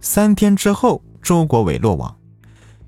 三天之后，周国伟落网，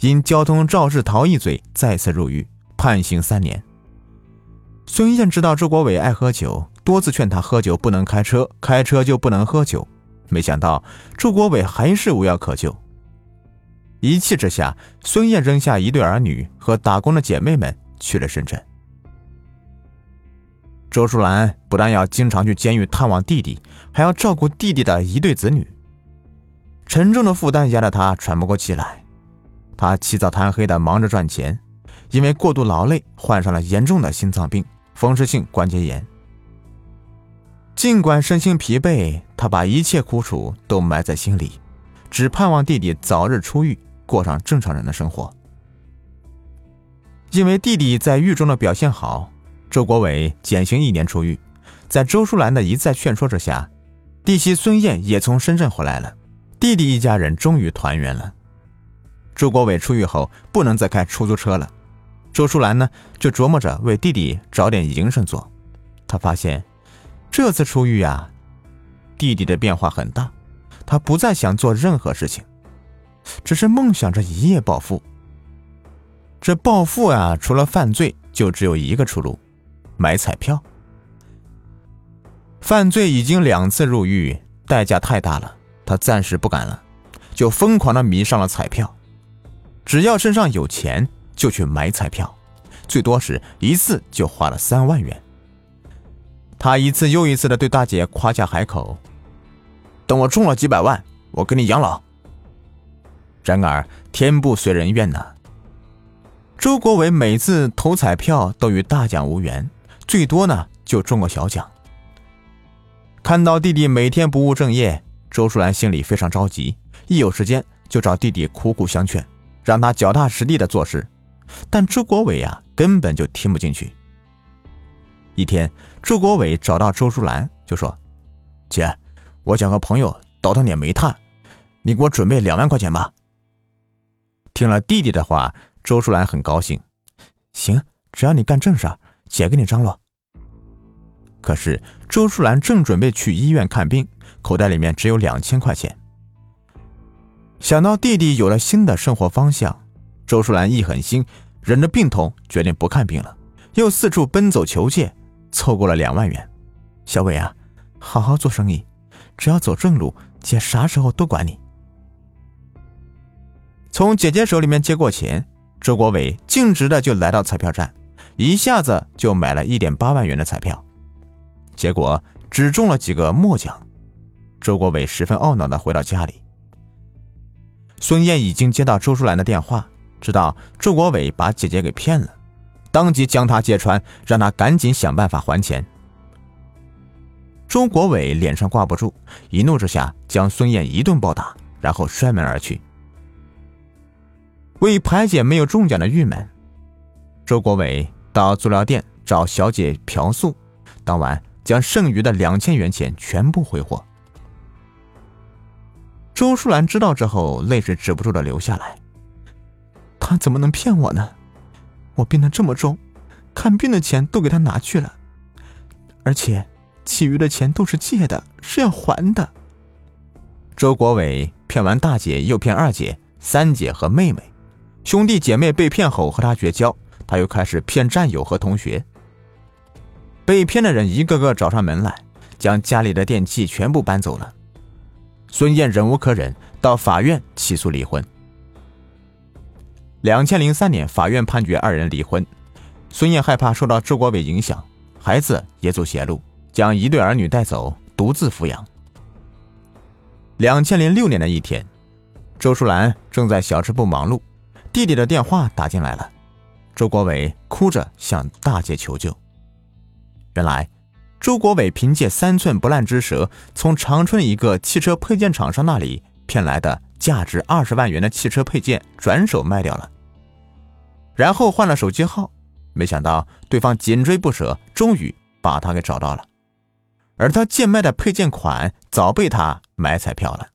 因交通肇事逃逸罪再次入狱，判刑三年。孙燕知道周国伟爱喝酒，多次劝他喝酒不能开车，开车就不能喝酒。没想到周国伟还是无药可救。一气之下，孙燕扔下一对儿女和打工的姐妹们去了深圳。周淑兰不但要经常去监狱探望弟弟，还要照顾弟弟的一对子女，沉重的负担压得他喘不过气来。他起早贪黑的忙着赚钱，因为过度劳累，患上了严重的心脏病。风湿性关节炎。尽管身心疲惫，他把一切苦楚都埋在心里，只盼望弟弟早日出狱，过上正常人的生活。因为弟弟在狱中的表现好，周国伟减刑一年出狱。在周淑兰的一再劝说之下，弟媳孙燕也从深圳回来了，弟弟一家人终于团圆了。周国伟出狱后，不能再开出租车了。周淑兰呢，就琢磨着为弟弟找点营生做。他发现，这次出狱啊，弟弟的变化很大。他不再想做任何事情，只是梦想着一夜暴富。这暴富啊，除了犯罪，就只有一个出路：买彩票。犯罪已经两次入狱，代价太大了，他暂时不敢了，就疯狂的迷上了彩票。只要身上有钱。就去买彩票，最多是一次就花了三万元。他一次又一次的对大姐夸下海口：“等我中了几百万，我给你养老。”然而天不遂人愿呐。周国伟每次投彩票都与大奖无缘，最多呢就中个小奖。看到弟弟每天不务正业，周淑兰心里非常着急，一有时间就找弟弟苦苦相劝，让他脚踏实地的做事。但周国伟呀，根本就听不进去。一天，周国伟找到周淑兰，就说：“姐，我想和朋友倒腾点煤炭，你给我准备两万块钱吧。”听了弟弟的话，周淑兰很高兴：“行，只要你干正事，姐给你张罗。”可是周淑兰正准备去医院看病，口袋里面只有两千块钱。想到弟弟有了新的生活方向。周淑兰一狠心，忍着病痛，决定不看病了，又四处奔走求借，凑够了两万元。小伟啊，好好做生意，只要走正路，姐啥时候都管你。从姐姐手里面接过钱，周国伟径直的就来到彩票站，一下子就买了一点八万元的彩票，结果只中了几个末奖。周国伟十分懊恼的回到家里，孙燕已经接到周淑兰的电话。知道周国伟把姐姐给骗了，当即将他揭穿，让他赶紧想办法还钱。周国伟脸上挂不住，一怒之下将孙燕一顿暴打，然后摔门而去。为排解没有中奖的郁闷，周国伟到足疗店找小姐嫖宿，当晚将剩余的两千元钱全部挥霍。周淑兰知道之后，泪水止不住的流下来。他怎么能骗我呢？我病得这么重，看病的钱都给他拿去了，而且其余的钱都是借的，是要还的。周国伟骗完大姐，又骗二姐、三姐和妹妹，兄弟姐妹被骗后和他绝交，他又开始骗战友和同学。被骗的人一个个找上门来，将家里的电器全部搬走了。孙燕忍无可忍，到法院起诉离婚。两千零三年，法院判决二人离婚。孙燕害怕受到周国伟影响，孩子也走邪路，将一对儿女带走，独自抚养。两千零六年的一天，周淑兰正在小吃部忙碌，弟弟的电话打进来了。周国伟哭着向大姐求救。原来，周国伟凭借三寸不烂之舌，从长春一个汽车配件厂商那里骗来的。价值二十万元的汽车配件转手卖掉了，然后换了手机号，没想到对方紧追不舍，终于把他给找到了。而他贱卖的配件款早被他买彩票了。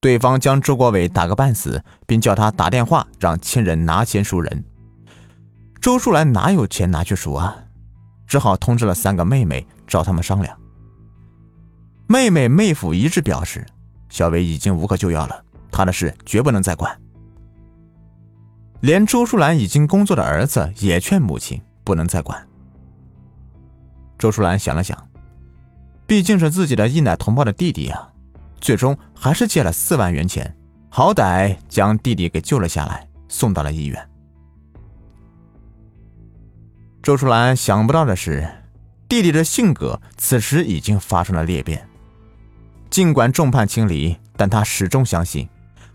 对方将周国伟打个半死，并叫他打电话让亲人拿钱赎人。周树兰哪有钱拿去赎啊？只好通知了三个妹妹找他们商量。妹妹妹夫一致表示。小伟已经无可救药了，他的事绝不能再管。连周淑兰已经工作的儿子也劝母亲不能再管。周淑兰想了想，毕竟是自己的一奶同胞的弟弟啊，最终还是借了四万元钱，好歹将弟弟给救了下来，送到了医院。周淑兰想不到的是，弟弟的性格此时已经发生了裂变。尽管众叛亲离，但他始终相信，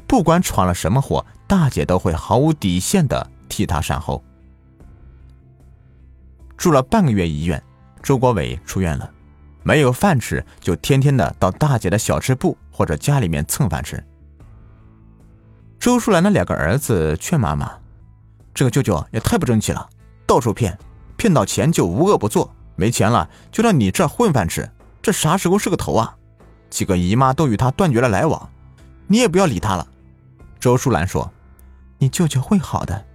不管闯了什么祸。大姐都会毫无底线的替他善后。住了半个月医院，周国伟出院了，没有饭吃，就天天的到大姐的小吃部或者家里面蹭饭吃。周淑兰的两个儿子劝妈妈：“这个舅舅也太不争气了，到处骗，骗到钱就无恶不作，没钱了就到你这混饭吃，这啥时候是个头啊？”几个姨妈都与他断绝了来往，你也不要理他了。周淑兰说。你舅舅会好的。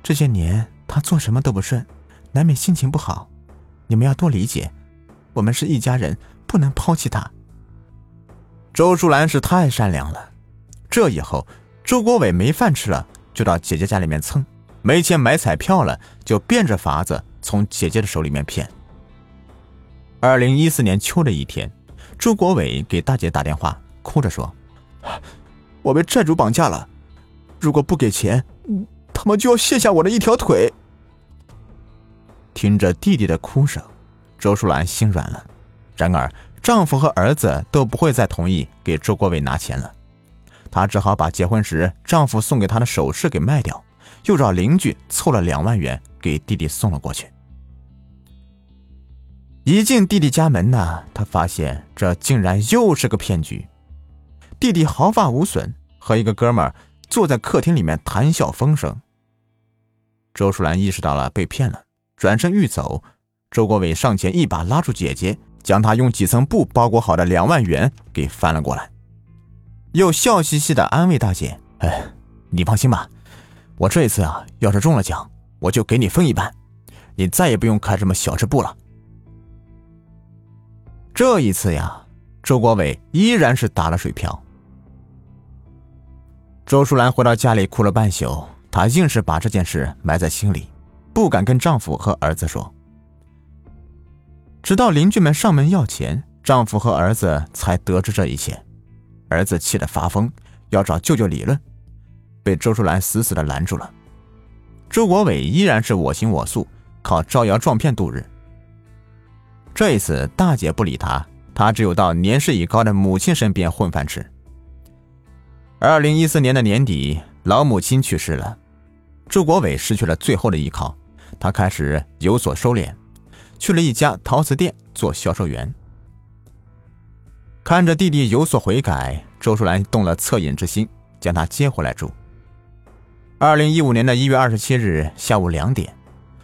这些年他做什么都不顺，难免心情不好。你们要多理解，我们是一家人，不能抛弃他。周淑兰是太善良了。这以后，周国伟没饭吃了，就到姐姐家里面蹭；没钱买彩票了，就变着法子从姐姐的手里面骗。二零一四年秋的一天，周国伟给大姐打电话，哭着说：“我被债主绑架了。”如果不给钱，他们就要卸下我的一条腿。听着弟弟的哭声，周淑兰心软了。然而，丈夫和儿子都不会再同意给周国伟拿钱了，她只好把结婚时丈夫送给她的首饰给卖掉，又找邻居凑了两万元给弟弟送了过去。一进弟弟家门呢，他发现这竟然又是个骗局。弟弟毫发无损，和一个哥们。坐在客厅里面谈笑风生。周淑兰意识到了被骗了，转身欲走，周国伟上前一把拉住姐姐，将她用几层布包裹好的两万元给翻了过来，又笑嘻嘻的安慰大姐：“哎，你放心吧，我这一次啊，要是中了奖，我就给你分一半，你再也不用开什么小吃部了。”这一次呀，周国伟依然是打了水漂。周淑兰回到家里哭了半宿，她硬是把这件事埋在心里，不敢跟丈夫和儿子说。直到邻居们上门要钱，丈夫和儿子才得知这一切。儿子气得发疯，要找舅舅理论，被周淑兰死死的拦住了。周国伟依然是我行我素，靠招摇撞骗度日。这一次，大姐不理他，他只有到年事已高的母亲身边混饭吃。二零一四年的年底，老母亲去世了，周国伟失去了最后的依靠，他开始有所收敛，去了一家陶瓷店做销售员。看着弟弟有所悔改，周淑兰动了恻隐之心，将他接回来住。二零一五年的一月二十七日下午两点，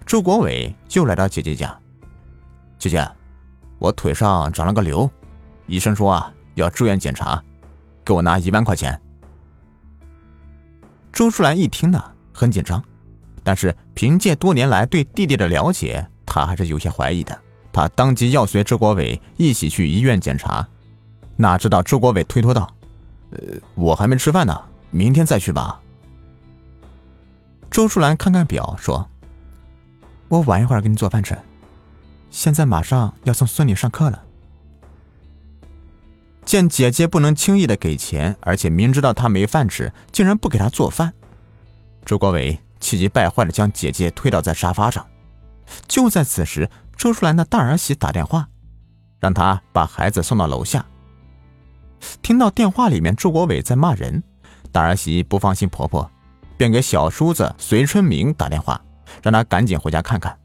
周国伟又来到姐姐家。姐姐，我腿上长了个瘤，医生说啊要住院检查，给我拿一万块钱。周淑兰一听呢，很紧张，但是凭借多年来对弟弟的了解，她还是有些怀疑的。她当即要随周国伟一起去医院检查，哪知道周国伟推脱道：“呃，我还没吃饭呢，明天再去吧。”周淑兰看看表，说：“我晚一会儿给你做饭吃，现在马上要送孙女上课了。”见姐姐不能轻易的给钱，而且明知道她没饭吃，竟然不给她做饭，周国伟气急败坏的将姐姐推倒在沙发上。就在此时，周淑兰的大儿媳打电话，让她把孩子送到楼下。听到电话里面周国伟在骂人，大儿媳不放心婆婆，便给小叔子隋春明打电话，让他赶紧回家看看。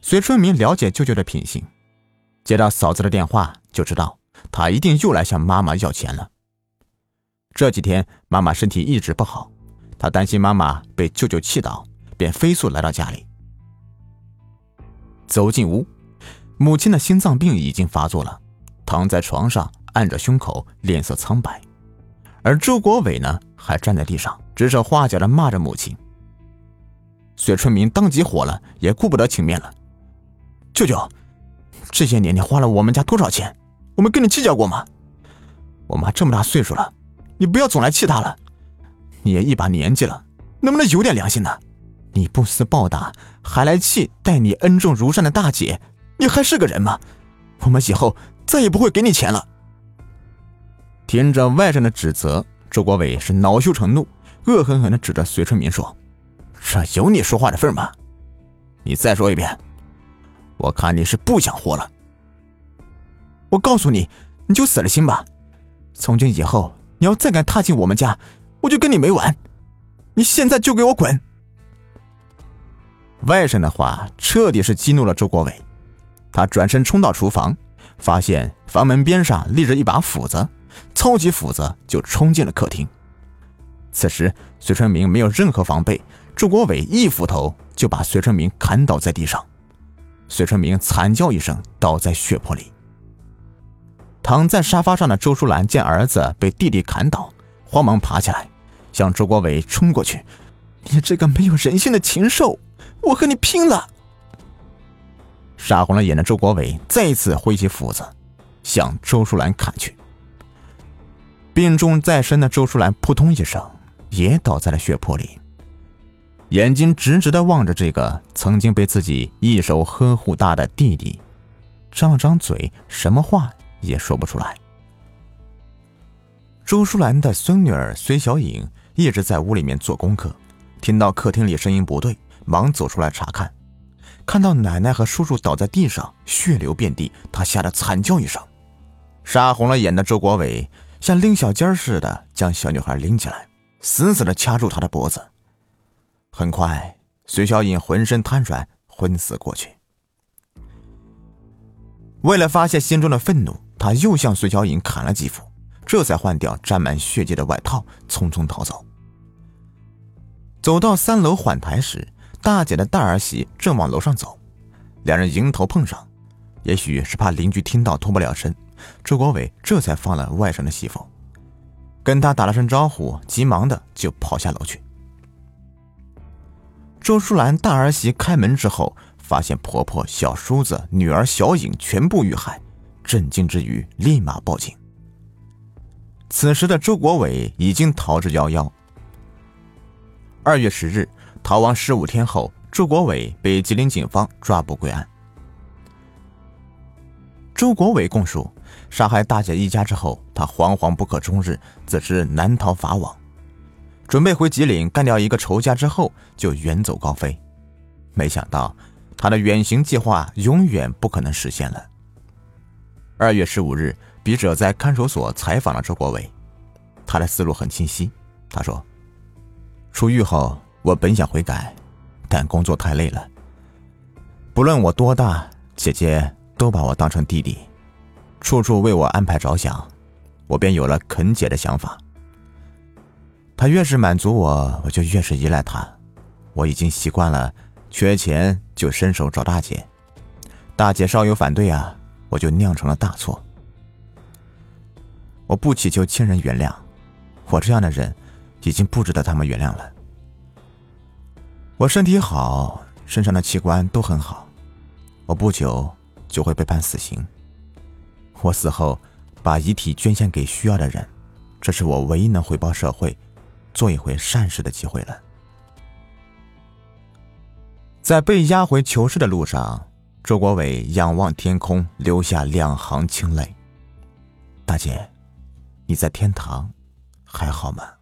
隋春明了解舅舅的品行，接到嫂子的电话就知道。他一定又来向妈妈要钱了。这几天妈妈身体一直不好，他担心妈妈被舅舅气倒，便飞速来到家里。走进屋，母亲的心脏病已经发作了，躺在床上按着胸口，脸色苍白。而周国伟呢，还站在地上指手画脚的骂着母亲。薛春明当即火了，也顾不得情面了：“舅舅，这些年你花了我们家多少钱？”我们跟你计较过吗？我妈这么大岁数了，你不要总来气她了。你也一把年纪了，能不能有点良心呢？你不思报答，还来气待你恩重如山的大姐，你还是个人吗？我们以后再也不会给你钱了。听着外甥的指责，周国伟是恼羞成怒，恶狠狠地指着隋春明说：“这有你说话的份吗？你再说一遍，我看你是不想活了。我告诉你，你就死了心吧。从今以后，你要再敢踏进我们家，我就跟你没完。你现在就给我滚！”外甥的话彻底是激怒了周国伟，他转身冲到厨房，发现房门边上立着一把斧子。操起斧子就冲进了客厅。此时，隋春明没有任何防备，周国伟一斧头就把隋春明砍倒在地上。隋春明惨叫一声，倒在血泊里。躺在沙发上的周淑兰见儿子被弟弟砍倒，慌忙爬起来，向周国伟冲过去：“你这个没有人性的禽兽，我和你拼了！”杀红了眼的周国伟再一次挥起斧子，向周淑兰砍去。病重在身的周淑兰扑通一声，也倒在了血泊里，眼睛直直的望着这个曾经被自己一手呵护大的弟弟，张了张嘴，什么话也说不出来。周淑兰的孙女儿隋小颖一直在屋里面做功课，听到客厅里声音不对，忙走出来查看，看到奶奶和叔叔倒在地上，血流遍地，她吓得惨叫一声，杀红了眼的周国伟。像拎小尖似的将小女孩拎起来，死死的掐住她的脖子。很快，隋小颖浑身瘫软，昏死过去。为了发泄心中的愤怒，他又向隋小颖砍了几斧，这才换掉沾满血迹的外套，匆匆逃走。走到三楼缓台时，大姐的大儿媳正往楼上走，两人迎头碰上，也许是怕邻居听到脱不了身。周国伟这才放了外甥的媳妇，跟他打了声招呼，急忙的就跑下楼去。周淑兰大儿媳开门之后，发现婆婆、小叔子、女儿小颖全部遇害，震惊之余立马报警。此时的周国伟已经逃之夭夭。二月十日，逃亡十五天后，周国伟被吉林警方抓捕归案。周国伟供述。杀害大姐一家之后，他惶惶不可终日，自知难逃法网，准备回吉林干掉一个仇家之后就远走高飞。没想到他的远行计划永远不可能实现了。二月十五日，笔者在看守所采访了周国伟，他的思路很清晰。他说：“出狱后，我本想悔改，但工作太累了。不论我多大，姐姐都把我当成弟弟。”处处为我安排着想，我便有了肯姐的想法。他越是满足我，我就越是依赖他。我已经习惯了，缺钱就伸手找大姐，大姐稍有反对啊，我就酿成了大错。我不祈求亲人原谅，我这样的人已经不值得他们原谅了。我身体好，身上的器官都很好，我不久就会被判死刑。我死后，把遗体捐献给需要的人，这是我唯一能回报社会、做一回善事的机会了。在被押回囚室的路上，周国伟仰望天空，流下两行清泪。大姐，你在天堂还好吗？